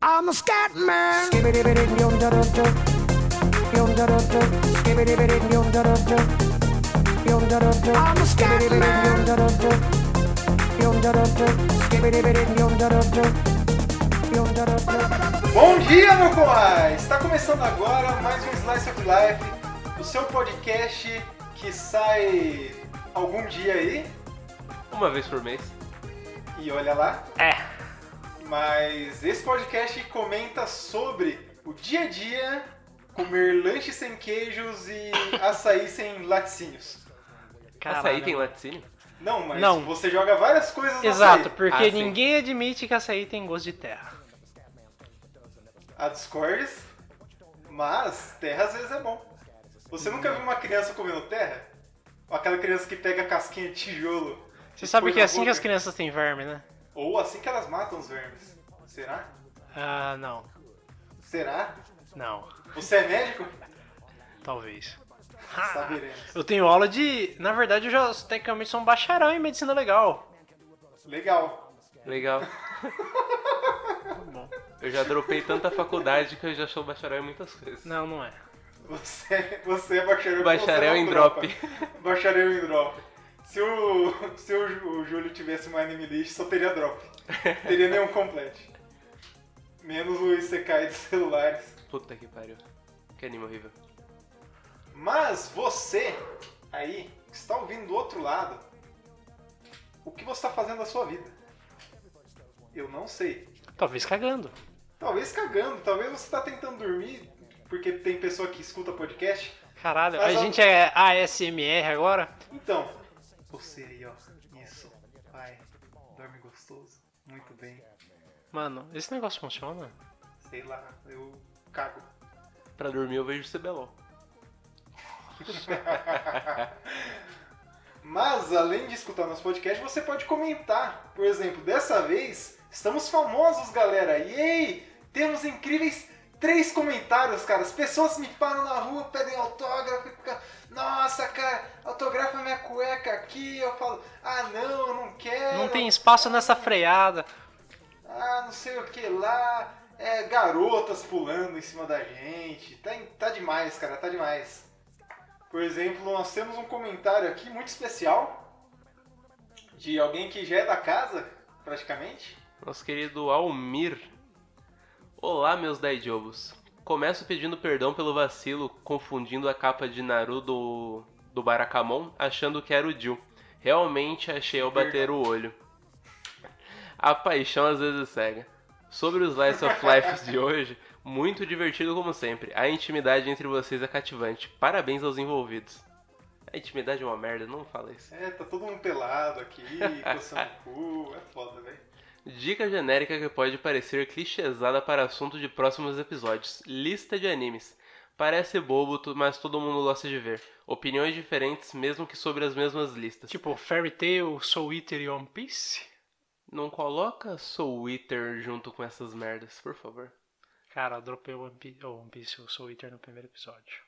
I'm a scat man. I'm a scat man. Bom dia, meu coai! Está começando agora mais um Slice of Life, o seu podcast que sai algum dia aí, Uma vez por mês. e olha lá. É. Mas esse podcast comenta sobre o dia a dia, comer lanche sem queijos e açaí sem laticínios. Açaí tem laticínio? Não, mas Não. você joga várias coisas no Exato, açaí. porque Ah, sim. ninguém admite que açaí tem gosto de terra. Há discordes, mas terra às vezes é bom. Você nunca viu uma criança comendo terra? Ou aquela criança que pega a casquinha de tijolo? Você sabe que é assim que boca? as crianças têm verme, né? Ou assim que elas matam os vermes. Será? Ah, não. Será? Não. Você é médico? Talvez. Saberemos. Eu tenho aula de. Na verdade, eu já tecnicamente sou um bacharel em medicina legal. Legal. Legal. Eu já dropei tanta faculdade que eu já sou bacharel em muitas coisas. Não, não é. Você, você é bacharel Bacharel em drop. Bacharel em drop. Se o, se o, o Júlio tivesse uma anime list, só teria drop. Teria nenhum complete. Menos o Isekai dos celulares. Puta que pariu. Que anime horrível. Mas você, aí, que está ouvindo do outro lado, o que você está fazendo da sua vida? Eu não sei. Talvez cagando. Talvez cagando, talvez você está tentando dormir, porque tem pessoa que escuta podcast. Caralho, a a- gente é ASMR agora? Então, você aí, ó, isso, vai, dorme gostoso, muito bem, Mano, esse negócio funciona? sei lá, eu cago. Pra dormir eu vejo CBLOL. Mas, além de escutar nosso podcast, você pode comentar. Por exemplo, dessa vez, estamos famosos, galera. Yay! Temos incríveis três comentários, cara. As pessoas me param na rua, pedem autógrafo e ficam... Nossa, cara, autografa minha cueca aqui. Eu falo, ah, não, eu não quero. Não tem espaço nessa freada. Ah, não sei o que lá. É, garotas pulando em cima da gente. Tá, tá demais, cara, tá demais. Por exemplo, nós temos um comentário aqui muito especial de alguém que já é da casa, praticamente. Nosso querido Almir. Olá, meus daijobos. Começo pedindo perdão pelo vacilo, confundindo a capa de Naru do, do Barakamon, achando que era o Jill. Realmente achei ao bater o olho. A paixão às vezes cega. Sobre os Slice of Life de hoje, muito divertido como sempre. A intimidade entre vocês é cativante. Parabéns aos envolvidos. A intimidade é uma merda, não fala isso. É, tá todo mundo pelado aqui, coçando o cu. É foda, velho. Dica genérica que pode parecer clichêsada para assunto de próximos episódios: lista de animes. Parece bobo, mas todo mundo gosta de ver. Opiniões diferentes, mesmo que sobre as mesmas listas. Tipo, Fairy Tail, Soul Eater e One Piece? Não coloca Soul Eater junto com essas merdas, por favor. Cara, eu dropei o One Piece, One Piece o Soul Eater no primeiro episódio.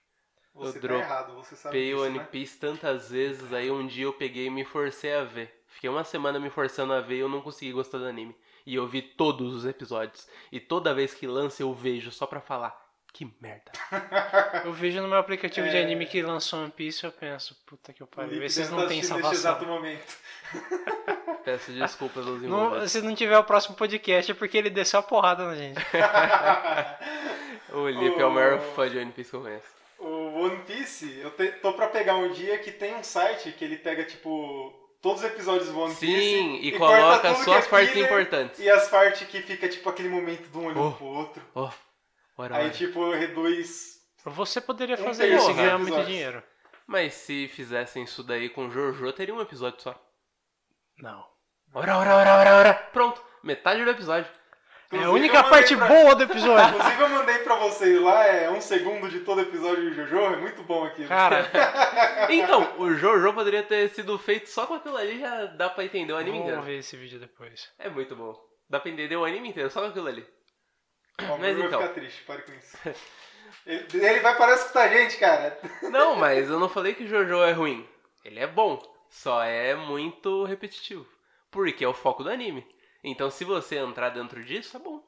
Você Eu tá dro- errado, você sabe disso, One né? Piece tantas vezes, aí um dia eu peguei e me forcei a ver. Fiquei uma semana me forçando a ver e eu não consegui gostar do anime. E eu vi todos os episódios. E toda vez que lança eu vejo só pra falar. Que merda. Eu vejo no meu aplicativo de É. anime que lançou One Piece eu penso, puta que eu O pariu, vocês não têm assistindo nesse salvação. exato momento. Peço desculpas aos Não, se não tiver o próximo podcast é porque ele desceu a porrada na gente. O Lipe é o maior fã de One Piece que eu conheço. O One Piece, eu te- tô pra pegar um dia que tem um site que ele pega, tipo, todos os episódios do One Piece. Sim, e, corta coloca só é as partes filler importantes. E as partes que fica, tipo, aquele momento de um olhando Oh. pro outro. Oh, ora, Aí, ora. tipo, reduz. Você poderia fazer isso e ganhar muito dinheiro. Mas se fizessem isso daí com Jojo, teria um episódio só. Não. Ora, ora, ora, ora, ora. Pronto, metade do episódio. É a única parte pra- boa do episódio. Inclusive, eu mandei pra vocês lá, é um segundo de todo episódio de Jojo, é muito bom aquilo. Cara, Então, o Jojo poderia ter sido feito só com aquilo ali, já dá pra entender o anime vamos inteiro. ver esse vídeo depois. É muito bom. Dá pra entender o anime inteiro, só com aquilo ali. Ó, mas vai então. ficar triste, pare com isso. Ele, ele vai parar de escutar a gente, cara. Não, mas eu não falei que Jojo é ruim. Ele é bom. Só é muito repetitivo. Porque é o foco do anime. Então se você entrar dentro disso, é bom.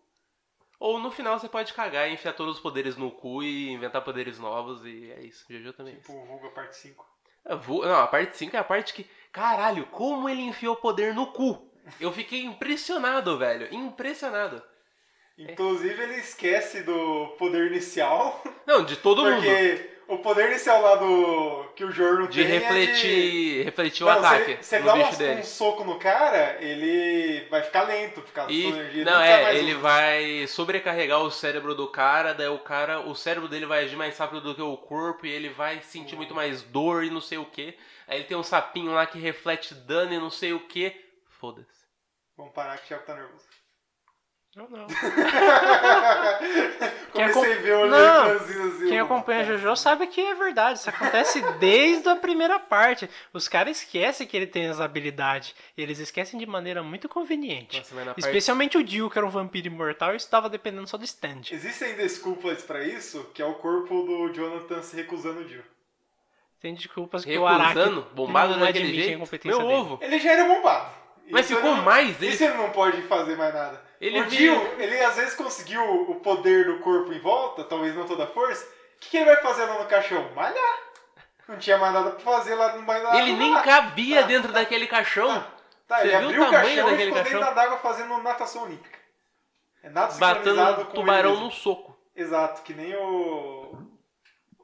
Ou no final você pode cagar e enfiar todos os poderes no cu e inventar poderes novos e é isso. Jojo também é. Tipo, Vulga parte 5. A vu- Não, a parte 5 é a parte que. Caralho, como ele enfiou poder no cu? Eu fiquei impressionado, velho. Impressionado. Inclusive, ele esquece do poder inicial. Não, de todo mundo. porque o poder inicial lá do. que o Jorno De tem. é refletir, refletir o Não, ataque ele- se ele no dá um, dele. um soco no cara, ele vai ficar lento por causa da E, sua energia. não, vai é, ele um. vai sobrecarregar o cérebro do cara, daí o cara, o cérebro dele vai agir mais rápido do que o corpo e ele vai sentir muito mais dor e não sei o que. Aí ele tem um sapinho lá que reflete dano e não sei o que. Foda-se. Vamos parar que o Thiago tá nervoso. Não, não. Comecei a ver o Não, assim. Quem eu- acompanha Jojo sabe que é verdade. Isso acontece desde a primeira parte. Os caras esquecem que ele tem essa habilidade. Eles esquecem de maneira muito conveniente. Nossa, na parte- Especialmente o Dio, que era um vampiro imortal e estava dependendo só do stand. Existem desculpas pra isso, que é o corpo do Jonathan se recusando o Dio. Tem desculpas que o Araki Recusando, bombado não daquele admite a jeito. incompetência Meu dele. ovo. Ele já era bombado. Mas Isso ficou não- mais, ele- Isso ele não pode fazer mais nada. Ele o viu- Dio, ele às vezes conseguiu o poder do corpo em volta, talvez não toda a força. O que, que ele vai fazer lá no caixão? Malhar. Não tinha mais nada pra fazer lá no nada. Ele nem lá. cabia Tá, dentro tá, daquele caixão. Tá, Você ele viu abriu o caixão e ficou caixão? dentro d'água fazendo natação olímpica. É nada Batendo com tubarão ele no soco. Exato, que nem o.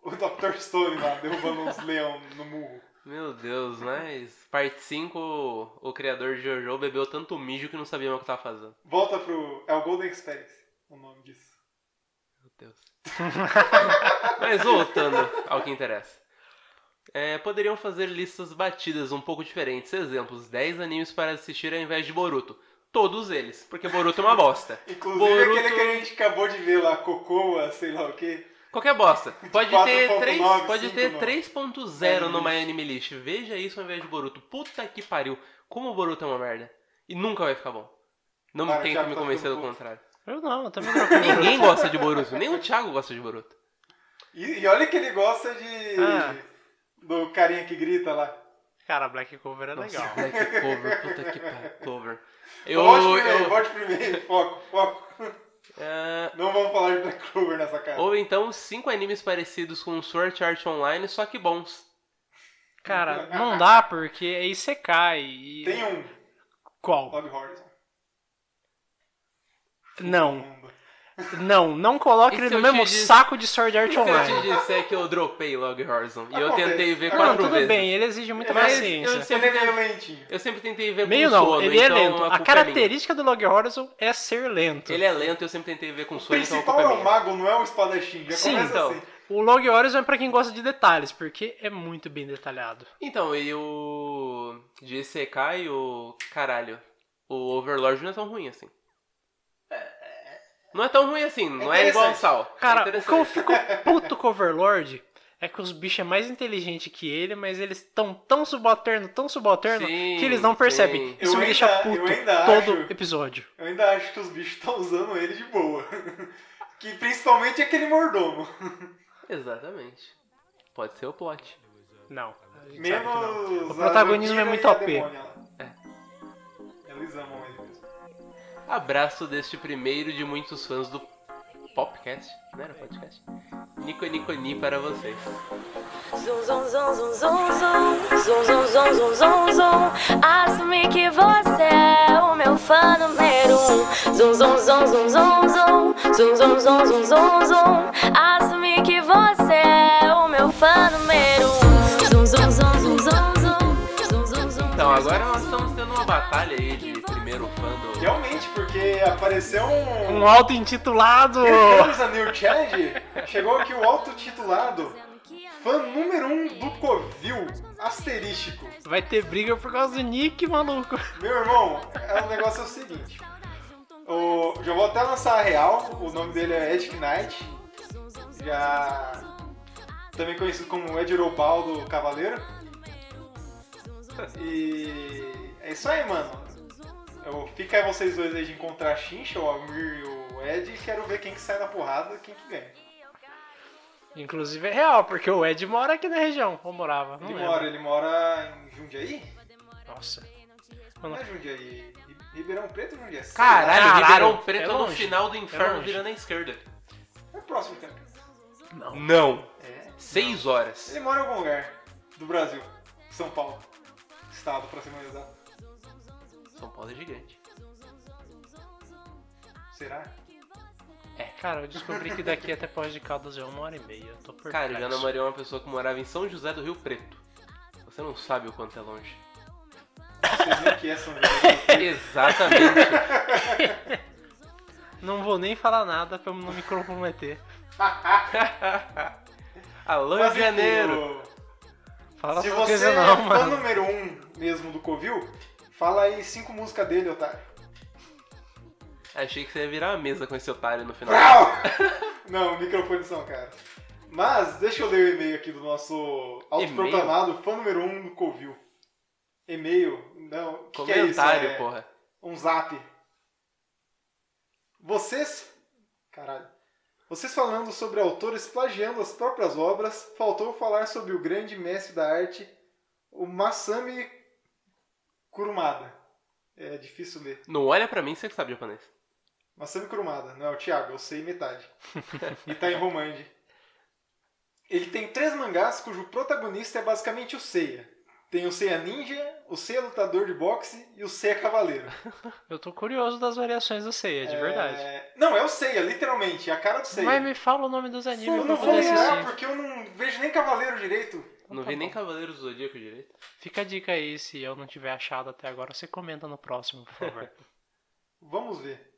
O Dr. Stone lá, derrubando uns leão no murro. Meu Deus, mas parte 5, o criador de Jojo bebeu tanto mijo que não sabia mais o que tava fazendo. Volta pro. É o Golden Experience, o nome disso. Meu Deus. Mas voltando ao que interessa. É, poderiam fazer listas batidas um pouco diferentes. Exemplos: 10 animes para assistir ao invés de Boruto. Todos eles, porque Boruto é uma bosta. Inclusive Boruto- aquele que a gente acabou de ver lá, Cocoa, sei lá o quê. Qualquer bosta. Pode 4.9, ter 3, pode 5.9. ter 3.0 no Anime My Anime List. Veja isso ao invés de Boruto. Puta que pariu. Como o Boruto é uma merda. E nunca vai ficar bom. Não Cara, o tenta Thiago me tá convencer do contrário. Eu não, eu também não. Ninguém gosta de Boruto. Nem o Thiago gosta de Boruto. E, e olha que ele gosta de. Ah. Do carinha que grita lá. Cara, Black Cover é legal. Nossa, Black Clover, puta que pariu. Clover. Eu, volte primeiro, eu, volte primeiro. Foco, foco. É, Não vamos falar de Black Clover nessa cara. ou então cinco animes parecidos com Sword Art Online, só que bons. Cara, não dá porque é Isekai. E... Tem um, Qual? Log Horizon. Não, não, não coloque E ele no mesmo te dis- saco de Sword Art Se eu te Online. disser que eu dropei Log Horizon e eu tentei ver Não, Não, quatro tudo vezes. bem, ele exige muita Mas paciência. eu Ele sempre é meio tentei- lentinho. Eu sempre tentei ver Meio com não, sono, ele é então lento. culpa A é minha. característica do Log Horizon é ser lento. Ele é lento e eu sempre tentei ver com O sono, então a culpa é é o minha. mago, não é o espadachim. Já Sim, começa então. assim. O Log Horizon é pra quem gosta de detalhes, porque é muito bem detalhado. Então, e o. De Isekai, o. Caralho. O Overlord não é tão ruim assim. Não é tão ruim assim, não é igual ao. Sal. Cara, é o que eu fico puto com o Overlord é que os bichos é mais inteligente que ele, mas eles estão tão subalterno, tão subalterno, Sim, que eles não percebem. sim. Isso Eu me deixa ainda- puto eu ainda todo acho- episódio. Eu ainda acho que os bichos estão usando ele de boa. que principalmente aquele mordomo. Exatamente. Pode ser o plot. Não. Menos. O protagonismo é muito OP. lá. Eles amam ele mesmo. Abraço deste primeiro de muitos fãs do Popcast. Não era podcast? Nico Nico Ni para vocês. Zum, zum, zum, zum, zum, zum, zum, zum, zum, zum, zum, zum. Assumi que você é o meu fã número um. Zum, zum, zum, zum, zum, zum, zum, zum, zum, zum, zum, zum. Assumi que você é o meu fã número um. Zum, zum, zum, zum, zum, zum, zum, zum, zum. Então, agora nós estamos tendo uma batalha aí de do. Realmente, porque apareceu um. Um auto-intitulado! A New Challenge. Chegou aqui o autotitulado fã número um do Covil, asterístico. Vai ter briga por causa do Nick, maluco. Meu irmão, é, o negócio é o seguinte. O, já vou até lançar a real, o nome dele é Ed Knight. Já. Também conhecido como Ed Robaldo Cavaleiro. E. É isso aí, mano. Eu, fica aí vocês dois aí de encontrar a Xincha, o Almir e o Ed. E quero ver quem que sai na porrada e quem que ganha. Inclusive é real, porque o Ed mora aqui na região. Ou morava? Não Ele lembro. mora, ele mora em Jundiaí? Nossa. Não é Jundiaí. Ri- Ribeirão Preto ou Jundiaí? Caralho, Caralho, Ribeirão é Preto no longe. final do É inferno longe. virando à esquerda. É próximo, cara. Não. Não. É. Seis horas. Ele mora em algum lugar do Brasil. São Paulo. Estado, pra ser mais exato. São Paulo é gigante. Será? Cara, eu descobri que daqui até Pós de Caldas é uma hora e meia. Eu tô perplexo. Cara, eu já namorei uma pessoa que morava em São José do Rio Preto. Você não sabe o quanto é longe. Vocês nem que é São José. Exatamente. Não vou nem falar nada pra eu não me comprometer. Alô, Mas, de Janeiro. tipo, Fala Se você é não, fã mano. número um mesmo do Covil, fala aí cinco músicas dele, otário. Achei que você ia virar a mesa com esse otário no final. Brau! Não, microfone são, cara. Mas, deixa eu ler o e-mail aqui do nosso autoproclamado fã número um do Covil. E-mail? Não, que que é isso? É porra. Um zap. Vocês. Caralho. Vocês falando sobre autores plagiando as próprias obras, faltou falar sobre o grande mestre da arte, o Masami Kurumada. É difícil ler. Não olha pra mim, você que sabe japonês. Masami Kurumada. Não, é o Thiago, eu sei metade. e tá em Romande. Ele tem três mangás cujo protagonista é basicamente o Seiya. Tem o Seiya Ninja, o Seiya Lutador de Boxe e o Seiya Cavaleiro. Eu tô curioso das variações do Seiya, de verdade. É, Não, é o Seiya, literalmente. É a cara do Seiya. Mas me fala o nome dos animes eu não eu vou lembrar porque eu não vejo nem Cavaleiro direito. Não tá vi nem bom. Cavaleiros do Zodíaco direito. Fica a dica aí, se eu não tiver achado até agora, você comenta no próximo, por favor. Vamos ver.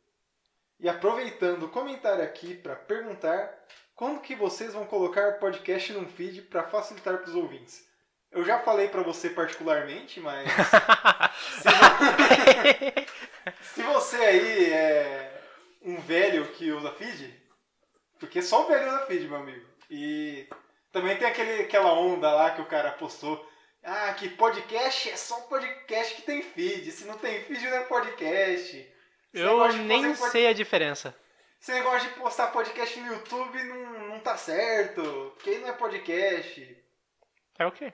E aproveitando o comentário aqui para perguntar quando que vocês vão colocar o podcast num feed para facilitar para os ouvintes. Eu já falei para você particularmente, mas se você aí é um velho que usa feed, porque só o velho usa feed, meu amigo. E também tem aquele, aquela onda lá que o cara postou. Ah, que podcast é só podcast que tem feed. Se não tem feed, não é podcast. Esse eu nem sei a diferença. Esse negócio de postar podcast no YouTube não, não tá certo. Porque aí não é podcast. É o quê?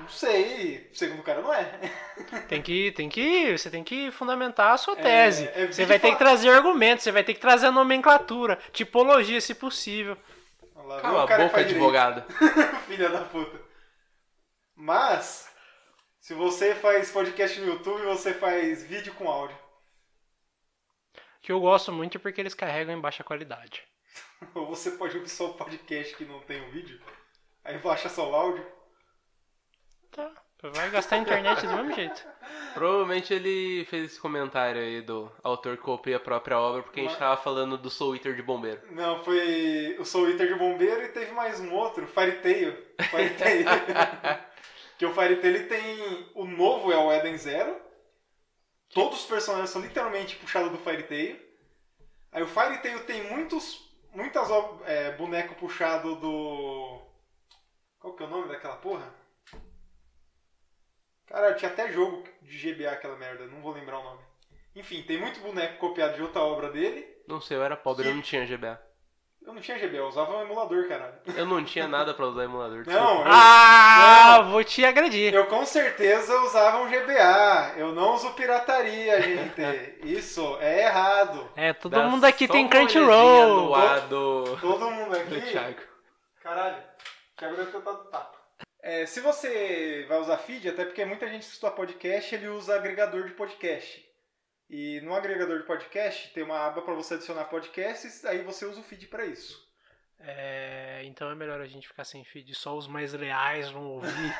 Não sei. Segundo o cara, não é. Tem que, tem que, você tem que fundamentar a sua É, tese. é você vídeo vai ter que trazer argumentos, você vai ter que trazer a nomenclatura, tipologia, se possível. Lá? Cala a boca, advogado. Filha da puta. Mas, se você faz podcast no YouTube, você faz vídeo com áudio. Que eu gosto muito porque eles carregam em baixa qualidade. Ou você pode ouvir só o podcast que não tem o vídeo. Aí baixa só o áudio. Tá. Vai gastar a internet do mesmo jeito. Provavelmente ele fez esse comentário aí do autor que copia a própria obra porque a gente tava falando do Soul Eater de bombeiro. Não, foi o Soul Eater de Bombeiro e teve mais um outro, Fire Tail. Fire Tail. que o Fire Tail ele tem. O novo é o Eden Zero. Todos os personagens são literalmente puxados do Fire Tail. Aí o Fire Tail tem muitos. Muitas é, boneco puxado do. Qual que é o nome daquela porra? Cara, tinha até jogo de GBA aquela merda, não vou lembrar o nome. Enfim, tem muito boneco copiado de outra obra dele. Não sei, eu era pobre, eu não tinha GBA. Eu não tinha GBA, eu usava um emulador, caralho. Eu não tinha nada pra usar emulador. Não, eu, Ah, vou te agredir. eu com certeza usava um GBA. Eu não uso pirataria, gente. Isso é errado. É, todo Dá mundo aqui tem Crunchyroll. do, Todo mundo do aqui. Thiago. Caralho, o Thiago deve ter dado tapa. É, se você vai usar feed, até porque muita gente que estuda podcast, ele usa agregador de podcast. E no agregador de podcast tem uma aba para você adicionar podcasts, aí você usa o feed para isso. É, então é melhor a gente ficar sem feed, só os mais leais vão ouvir.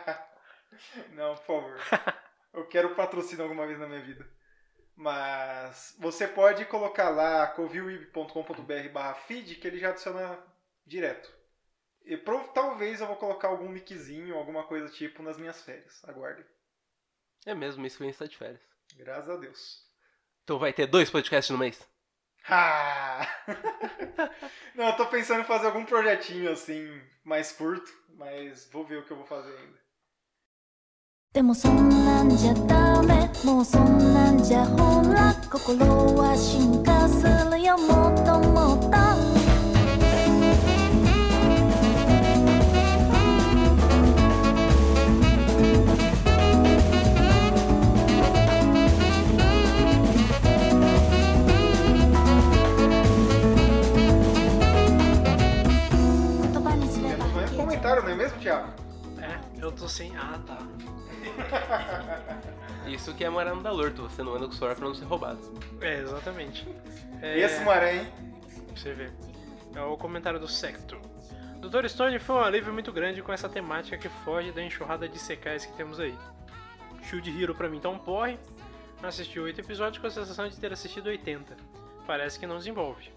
Não, por favor. Eu quero patrocínio alguma vez na minha vida. Mas você pode colocar lá covilweb.com.br barra feed que ele já adiciona direto. E pro- talvez eu vou colocar algum nickzinho, alguma coisa tipo nas minhas férias. Aguardem. É mesmo, isso que está de férias. Graças a Deus. Então vai ter dois podcasts no mês? Ah! Não, eu tô pensando em fazer algum projetinho assim, mais curto, mas vou ver o que eu vou fazer ainda. でもそんなんじゃダメもうそんなんじゃほら心は進化するよもっと é Dalorto, você não anda com o celular pra não ser roubado. É, exatamente. É, Esse maré, hein? pra você ver. É o comentário do Secto. Dr. Stone foi um alívio muito grande com essa temática que foge da enxurrada de secais que temos aí. Shield Hero pra mim tá um porre. Assisti 8 episódios com a sensação de ter assistido 80. Parece que não desenvolve.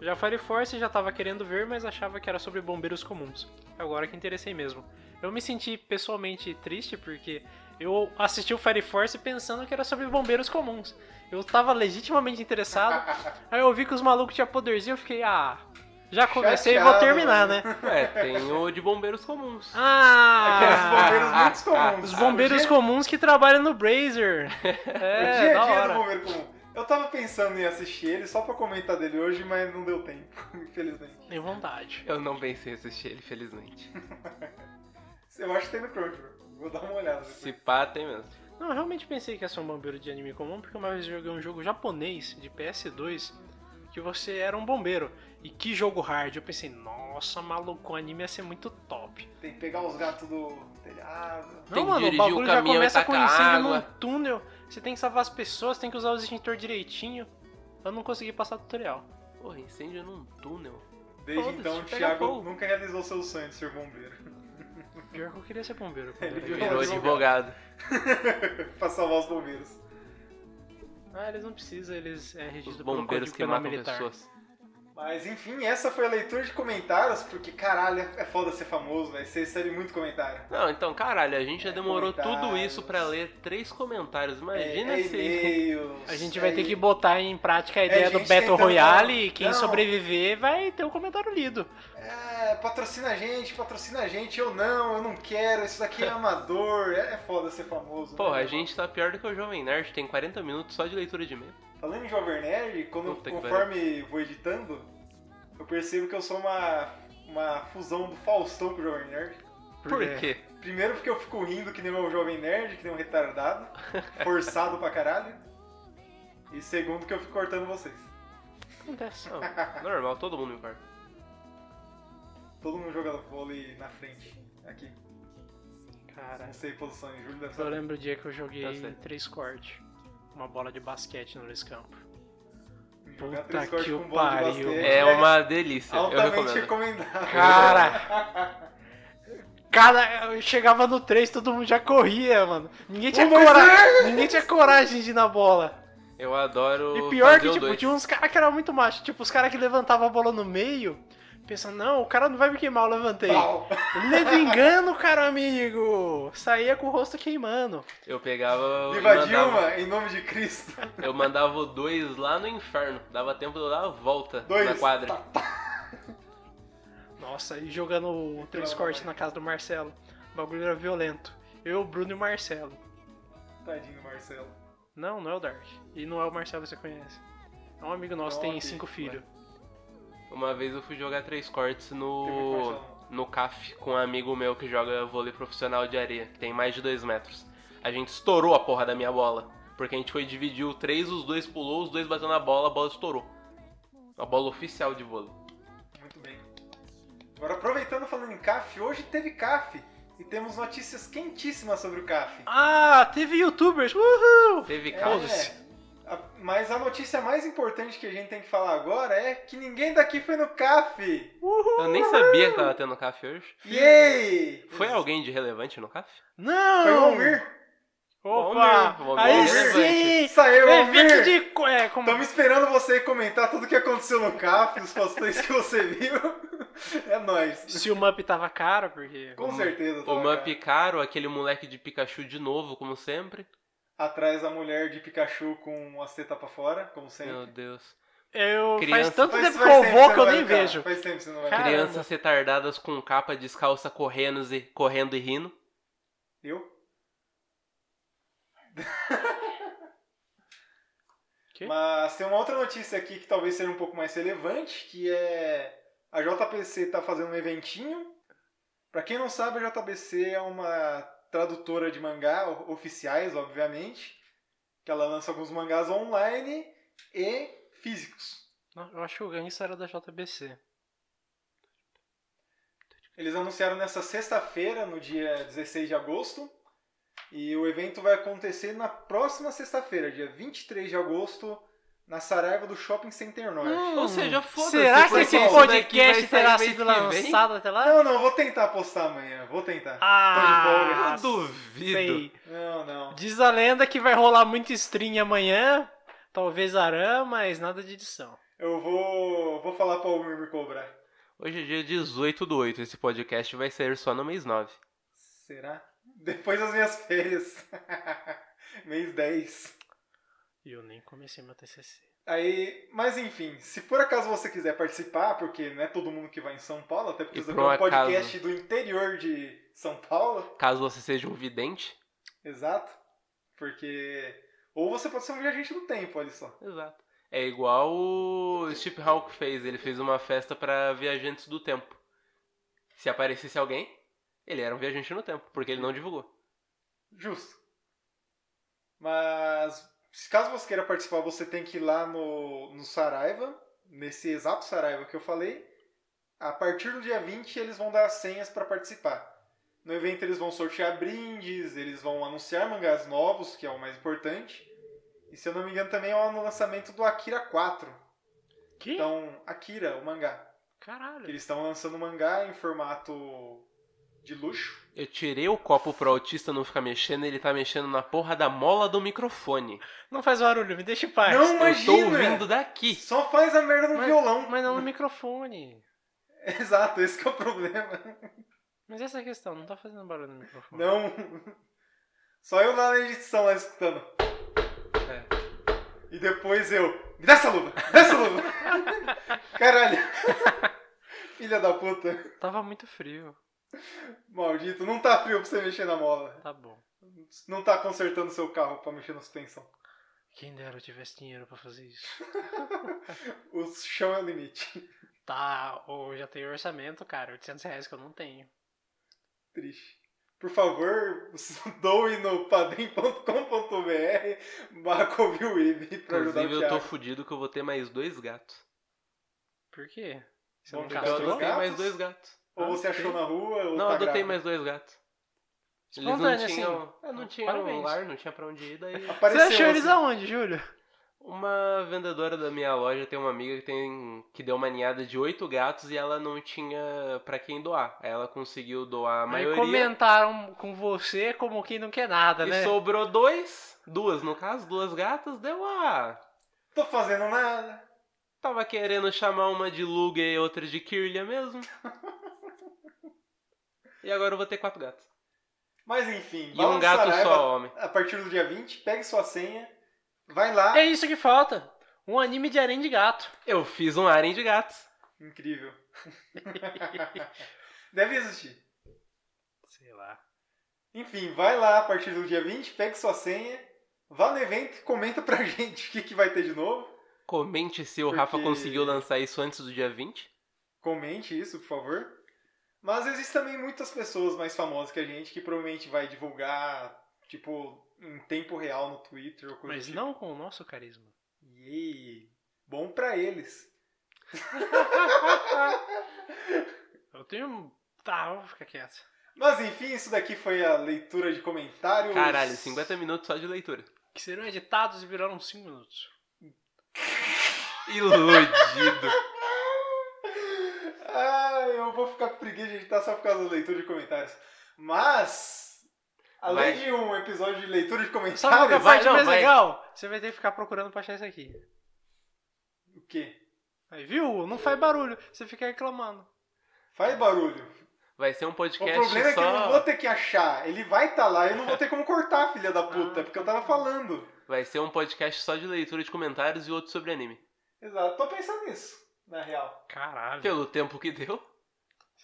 Já Fire Force já tava querendo ver, mas achava que era sobre bombeiros comuns. Agora que interessei mesmo. Eu me senti pessoalmente triste porque eu assisti o Fire Force pensando que era sobre bombeiros comuns. Eu tava legitimamente interessado. aí eu vi que os malucos tinham poderzinho, eu fiquei, ah, já comecei e vou Chateado, terminar, né? É, tem o de bombeiros comuns. Aqueles bombeiros Ah! muito comuns. Os bombeiros O dia- comuns que trabalham no Brazer. O É, dia da a dia do hora. bombeiro comum. Eu tava pensando em assistir ele só pra comentar dele hoje, mas não deu tempo, infelizmente. Tem vontade. Eu não pensei em assistir ele, felizmente. Eu acho que tem no Crunchyroll. Vou dar uma olhada. depois. Se pá, tem mesmo. Não, eu realmente pensei que ia ser um bombeiro de anime comum, porque uma vez eu joguei um jogo japonês de PS2 que você era um bombeiro. E que jogo hard. Eu pensei, nossa, maluco, o anime ia ser muito top. Tem que pegar os gatos do telhado. Tem Não, que mano, o bagulho o já começa com incêndio num túnel. Você tem que salvar as pessoas, tem que usar o extintor direitinho. Eu não consegui passar o tutorial. Porra, incêndio num túnel. Desde então, o Thiago nunca realizou seu sonho de ser bombeiro. Pior que eu queria ser bombeiro. Ele virou Virou criança. advogado. pra salvar os bombeiros. Ah, eles não precisam, eles é Os regido pelo bombeiros que matam Militar. pessoas. Mas enfim, essa foi a leitura de comentários, porque caralho, é foda ser famoso, velho. Você recebe muito comentário. Não, então, caralho, a gente já É, demorou tudo isso pra ler três comentários. Imagina é, é se. A gente vai é ter que botar em prática a ideia do gente Battle tentando Royale e quem Não. sobreviver vai ter o comentário lido. É, patrocina a gente, patrocina a gente. Eu não, eu não quero, isso daqui é amador. É, é foda ser famoso. Porra, né? a gente tá pior do que o Jovem Nerd, tem 40 minutos só de leitura de e-mail. Falando em Jovem Nerd, quando, conforme vou editando, eu percebo que eu sou uma, uma fusão do Faustão com o Jovem Nerd. Por quê? quê? Primeiro porque eu fico rindo que nem o Jovem Nerd, que nem um retardado, forçado pra caralho. E segundo que eu fico cortando vocês. Acontece. Normal, todo mundo me corta. Todo mundo jogando vôlei na frente. Aqui. Cara, Não sei posições, Júlio deve eu lembro o dia que eu Eu joguei sei. três cortes. Uma bola de basquete no Luiz Campo. Jogar Puta que com o pariu. basquete É uma delícia, eu altamente recomendo. recomendável. Cara! Cara, eu chegava no 3, todo mundo já corria, mano. Ninguém tinha, Um, dois, coragem, ninguém tinha coragem de ir na bola. Eu adoro. E pior fazer que, o tipo, dois. tinha uns caras que eram muito machos. Tipo, os caras que levantavam a bola no meio, pensando, não, o cara não vai me queimar, eu levantei. Ledo engano, cara amigo! Saía com o rosto queimando. Eu pegava. e Viva mandava- Dilma, em nome de Cristo. Eu mandava o dois lá no inferno. Dava tempo de eu dar a volta Dois. na quadra. Tá, tá. Nossa, e jogando o três cortes na casa do Marcelo. O bagulho era violento. Eu, o Bruno e o Marcelo. Tadinho, Marcelo. Não, não é o Dark. E não é o Marcelo que você conhece. É um amigo nosso, Não, tem ok, cinco filhos. Uma vez eu fui jogar três cortes no. No CAF com um amigo meu que joga vôlei profissional de areia, que tem mais de dois metros. A gente estourou a porra da minha bola. Porque a gente foi dividir o três, os dois pulou, os dois bateu na bola, a bola estourou. A bola oficial de vôlei. Muito bem. Agora, aproveitando falando em CAF, hoje teve CAF. E temos notícias quentíssimas sobre o CAF. Ah, teve youtubers! Uhul! Teve É, caos. a- mas a notícia mais importante que a gente tem que falar agora é que ninguém daqui foi no CAF. Eu nem sabia que tava tendo CAF hoje. Yay! Foi alguém de relevante no CAF? Não! Foi o Almir. Opa! Aí ver. sim! Saiu, Evento Almir! de. É, como... Estamos esperando você comentar tudo o que aconteceu no CAF, os postões que você viu. É nóis. Se o Mup tava caro, porque. Com certeza. O Mup Caro, aquele moleque de Pikachu de novo, como sempre. Atrás a mulher de Pikachu com a seta pra fora, como sempre. Meu Deus. Eu Criança. faz tanto Faz- tempo faz que eu vou que eu não nem vejo. Faz tempo que você não vai. Caramba. Crianças retardadas com capa descalça correndo e, correndo e rindo. Eu? Mas tem uma outra notícia aqui que talvez seja um pouco mais relevante, que é a JBC tá fazendo um eventinho. Pra quem não sabe, a JBC é uma tradutora de mangá oficiais, obviamente, que ela lança alguns mangás online e físicos. Eu acho que o Gangsta era da JBC. Eles anunciaram nessa sexta-feira, no dia 16 de agosto. E o evento vai acontecer na próxima sexta-feira, dia 23 de agosto, na Saraiva do Shopping Center Norte. Ou seja, foda-se. Será que esse podcast terá sido lançado até lá? Não, não, vou tentar postar amanhã, vou tentar. Ah, Eu duvido. sei. Não, não. Diz a lenda que vai rolar muito stream amanhã, talvez Aran, mas nada de edição. Eu vou, vou falar pra Almir me cobrar. Hoje é dia 18 do 8. Esse podcast vai sair só no mês 9. Será? Depois das minhas férias. Mês 10. E eu nem comecei meu TCC. Aí, mas enfim, se por acaso você quiser participar, porque não é todo mundo que vai em São Paulo, até porque E por é um podcast do interior de São Paulo. Caso você seja um vidente. Exato. Porque. Ou você pode ser um viajante do tempo, olha só. Exato. É igual o Steve Hawk fez. Ele fez uma festa para viajantes do tempo. Se aparecesse alguém, ele era um viajante no tempo, porque ele não divulgou. Justo. Mas, caso você queira participar, você tem que ir lá no, no Saraiva, nesse exato Saraiva que eu falei. A partir do dia 20, eles vão dar as senhas para participar. No evento, eles vão sortear brindes, eles vão anunciar mangás novos, que é o mais importante. E se eu não me engano, também é o lançamento do Akira 4. Que? Então, Akira, o mangá. Caralho. Eles estão lançando o mangá em formato de luxo. Eu tirei o copo pro autista não ficar mexendo, ele tá mexendo na porra da mola do microfone. Não faz barulho, me deixa em paz. Não, Eu imagina! tô ouvindo daqui. Só faz a merda no Mas- violão. Mas não no microfone. Exato, esse que é o problema. Mas essa é a questão, não tá fazendo barulho no microfone. Não. Só eu lá na edição lá escutando. É. E depois eu. Me dá essa luva! Me dá essa luva! Caralho! Filha da puta. Tava muito frio. Maldito, não tá frio pra você mexer na mola. Tá bom. Não tá consertando seu carro pra mexer na suspensão. Quem dera eu tivesse dinheiro pra fazer isso. O chão é o limite. Tá, ou já tenho orçamento, cara. 800 reais que eu não tenho. Triste. Por favor, doe no padrim.com.br barra Covilweb pra ajudar o Inclusive, eu tô fudido que eu vou ter mais dois gatos. Por quê? Você Bom, não Eu gatos? mais dois gatos. Ou você Ah, achou na rua ou Não, tá adotei grávida? mais dois gatos. Eles Espontâneo, não tinham, assim. não Ah, tinham parabéns. lar, não tinha pra onde ir, daí... Você Apareceu achou eles assim. aonde, Júlio? Uma vendedora da minha loja tem uma amiga que tem que deu uma ninhada de oito gatos e ela não tinha pra quem doar. Aí ela conseguiu doar a Aí maioria comentaram com você como quem não quer nada, e né? sobrou dois, duas no caso, duas gatas, deu a Tô fazendo nada. Tava querendo chamar uma de Luga e outra de Kirlia mesmo. e agora eu vou ter quatro gatos. Mas enfim, E um gato Saraiva só, homem. A partir do dia 20, pegue sua senha, vai lá. É isso que falta. Um anime de harém de gato. Eu fiz um harem de gatos. Incrível. Deve existir. Sei lá. Enfim, vai lá a partir do dia 20, pegue sua senha, vá no evento e comenta pra gente o que, que vai ter de novo. Comente se o Porque- Rafa conseguiu lançar isso antes do dia 20. Comente isso, por favor. Mas existem também muitas pessoas mais famosas que a gente que provavelmente vai divulgar, tipo, em tempo real no Twitter ou coisa Mas tipo. não com o nosso carisma. Yay. Bom pra eles. Eu tenho. Tá, eu vou ficar quieto. Mas enfim, isso daqui foi a leitura de comentários. Caralho, 50 minutos só de leitura. Que serão editados e viraram 5 minutos. Iludido. Ah, eu vou ficar com preguiça de editar só por causa da leitura de comentários. Mas, além Vai. de um episódio de leitura de comentários, Sabe qual que é a vai, parte não, mais vai. legal? Você vai ter que ficar procurando pra achar isso aqui. o quê? Aí, viu? Não faz barulho. Você fica reclamando. Faz barulho. Vai ser um O podcast problema é que eu não vou ter que achar. Ele vai estar lá, eu não vou ter como cortar, filha da puta, Ah, porque eu tava falando. Vai ser um podcast só de leitura de comentários e outro sobre anime. Exato, tô pensando nisso, na real. Caralho. Pelo tempo que deu.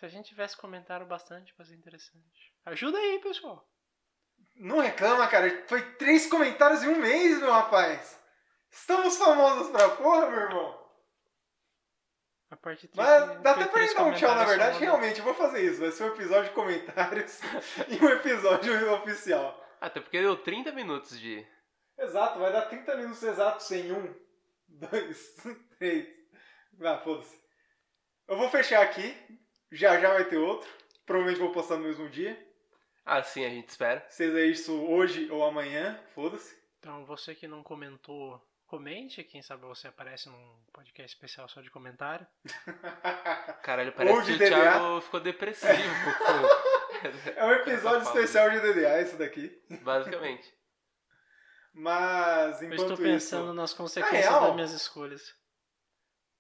Se a gente tivesse comentário bastante, ia ser interessante. Ajuda aí, pessoal. Não reclama, cara. Foi três comentários em um mês, meu rapaz. Estamos famosos pra porra, meu irmão. A parte triste Mas dá até pra gente dar um tchau, na verdade. só? Realmente, eu vou fazer isso. Vai ser um episódio de comentários e um episódio oficial. Até porque deu 30 minutos de. Exato, vai dar 30 minutos exatos sem um, dois, três. Ah, foda-se. Eu vou fechar aqui. Já já vai ter outro. Provavelmente vou postar no mesmo dia. Assim a gente espera. Seja isso hoje ou amanhã, foda-se. Então, você que não comentou, comente. Quem sabe você aparece num podcast especial só de comentário. Caralho, Ou parece de que o DDA. Thiago ficou depressivo. É um episódio especial de DDA isso daqui. Basicamente. Mas Eu enquanto estou pensando isso, nas consequências real? das minhas escolhas.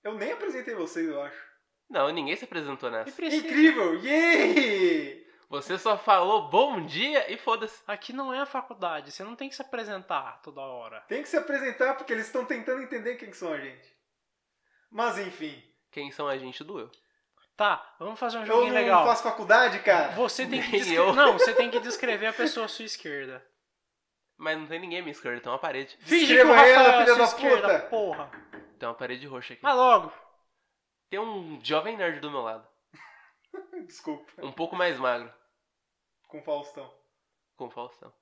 eu nem apresentei vocês, eu acho. Não, ninguém se apresentou nessa. precisa. Incrível! Yay! Você só falou bom dia e foda-se. Aqui não é a faculdade, você não tem que se apresentar toda hora. Tem que se apresentar porque eles estão tentando entender quem que são a gente. Mas enfim, Quem são a gente do eu? Tá, vamos fazer um eu joguinho não legal. faço faculdade, cara. Você tem que descre- eu. Não, você tem que descrever a pessoa à sua esquerda. Mas não tem ninguém à minha esquerda, tem uma parede. Finge que Descreva o Rafael ela, é a sua da esquerda, puta. porra. Tem uma parede roxa aqui. Vai logo. Tem um jovem nerd do meu lado. Desculpa, Um pouco mais magro, com Faustão. com o Faustão.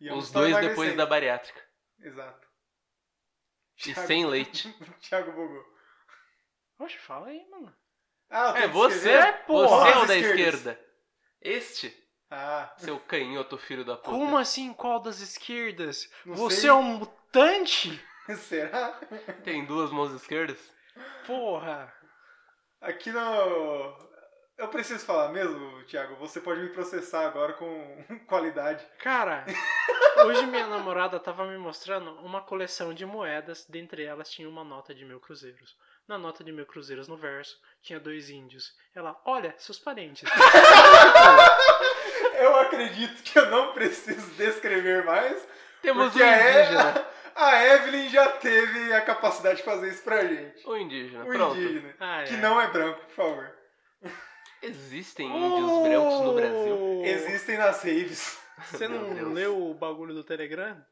E ambos Os dois depois da bariátrica. Exato. E Thiago- sem leite. Thiago bugou. Oxe, fala aí, mano. Ah, É você, escrever? porra. você é o da esquerdas? esquerda. Este, Ah, seu canhoto filho da puta. Como assim, qual das esquerdas? Não você sei. é um mutante? será? Tem duas mãos esquerdas? Porra. Aqui no. Eu preciso falar mesmo, Thiago. Você pode me processar agora com qualidade. Cara, hoje minha namorada tava me mostrando uma coleção de moedas, dentre elas tinha uma nota de mil cruzeiros. Na nota de mil cruzeiros, no verso, tinha dois índios. Ela, olha, seus parentes. Eu acredito que eu não preciso descrever mais. Temos um a, indígena. A Evelyn já teve a capacidade de fazer isso pra gente. O indígena, O pronto. indígena. Ah, Que é. não é branco, por favor. Existem índios brancos no Brasil? Oh! Existem nas raves. Você não leu o bagulho do Telegram?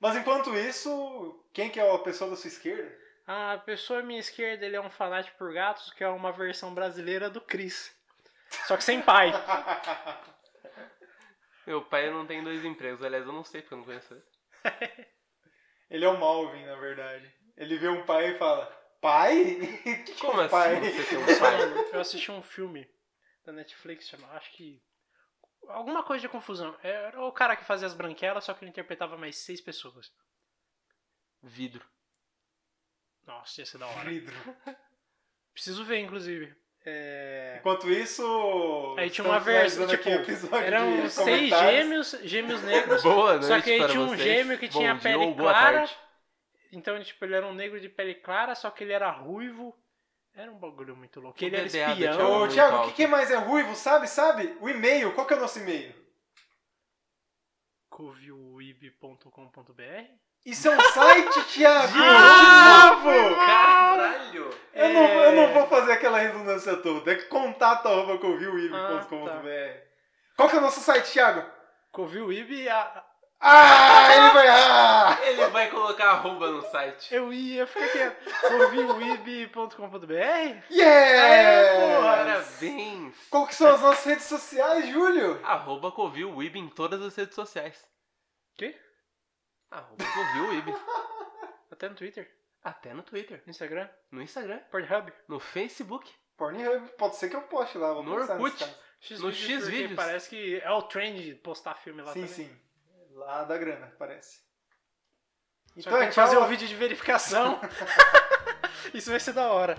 Mas enquanto isso, quem que é a pessoa da sua esquerda? A pessoa à minha esquerda, ele é um fanático por gatos, que é uma versão brasileira do Chris. Só que sem pai. Meu pai não tem dois empregos. Aliás, eu não sei porque eu não conheço ele. Ele é o Malvin, na verdade. Ele vê um pai e fala: Pai? que que Como é pai? assim você tem um pai? Eu assisti um filme da Netflix, chama, acho que. Alguma coisa de confusão. Era o cara que fazia as branquelas, só que ele interpretava mais seis pessoas. Vidro. Nossa, ia ser da hora. Vidro. Preciso ver, inclusive. É... Enquanto isso. Aí tinha uma versão, tipo, aqui o episódio Eram seis gêmeos, gêmeos negros. Boa noite Só que aí para tinha um vocês. gêmeo que Bom tinha dia pele clara. Então, tipo, ele era um negro de pele clara, só que ele era ruivo. Era um bagulho muito louco. Que ele era espião. Ô, Thiago, o que, que mais é ruivo? Sabe, sabe? O e-mail. Qual que é o nosso e-mail? coviuib.com.br Isso é um site, Thiago! Ah, de novo! Caralho! Eu, não, eu É. não vou fazer aquela redundância toda. É contato arroba coviuib.com.br. Qual que é o nosso site, Thiago? Coviuib, a- Ah, ele vai errar! Ele vai colocar arroba no site. eu ia ficar quieto. coviuib.com.br Yeah! Parabéns! Qual que são as nossas redes sociais, Júlio? Arroba Covilwib em todas as redes sociais. Quê? Arroba Covilwib. Até no Twitter, Até no Twitter, no Instagram, no Instagram, Pornhub. no Facebook. Pornhub, pode ser que eu poste lá. Vou No Orkut. caso. X No vídeos. Parece que é o trend de postar filme lá Sim, também. sim. Lá da grana, parece. Só Então que é tem que fazer o vídeo de verificação. Isso vai ser da hora.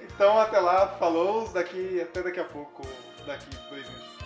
Então até lá, falou, daqui, até daqui a pouco, daqui dois meses.